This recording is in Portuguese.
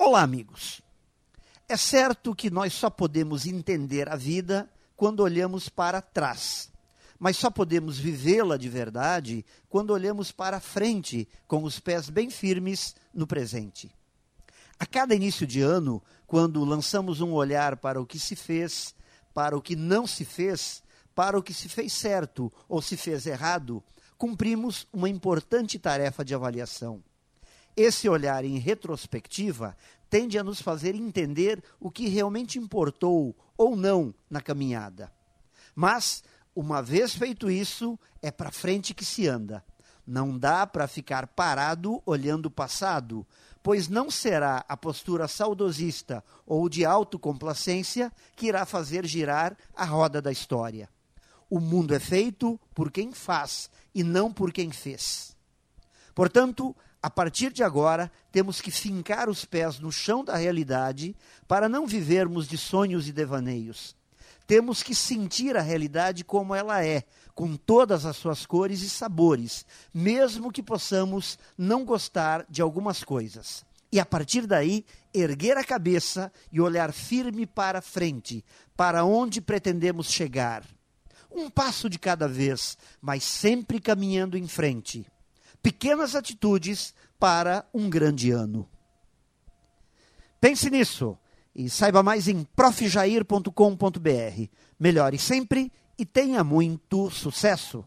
Olá, amigos. É certo que nós só podemos entender a vida quando olhamos para trás, mas só podemos vivê-la de verdade quando olhamos para frente, com os pés bem firmes no presente. A cada início de ano, quando lançamos um olhar para o que se fez, para o que não se fez, para o que se fez certo ou se fez errado, cumprimos uma importante tarefa de avaliação. Esse olhar em retrospectiva tende a nos fazer entender o que realmente importou ou não na caminhada. Mas, uma vez feito isso, é para frente que se anda. Não dá para ficar parado olhando o passado, pois não será a postura saudosista ou de autocomplacência que irá fazer girar a roda da história. O mundo é feito por quem faz e não por quem fez. Portanto, a partir de agora, temos que fincar os pés no chão da realidade para não vivermos de sonhos e devaneios. Temos que sentir a realidade como ela é, com todas as suas cores e sabores, mesmo que possamos não gostar de algumas coisas. E a partir daí, erguer a cabeça e olhar firme para frente, para onde pretendemos chegar. Um passo de cada vez, mas sempre caminhando em frente pequenas atitudes para um grande ano. Pense nisso e saiba mais em profjair.com.br. Melhore sempre e tenha muito sucesso!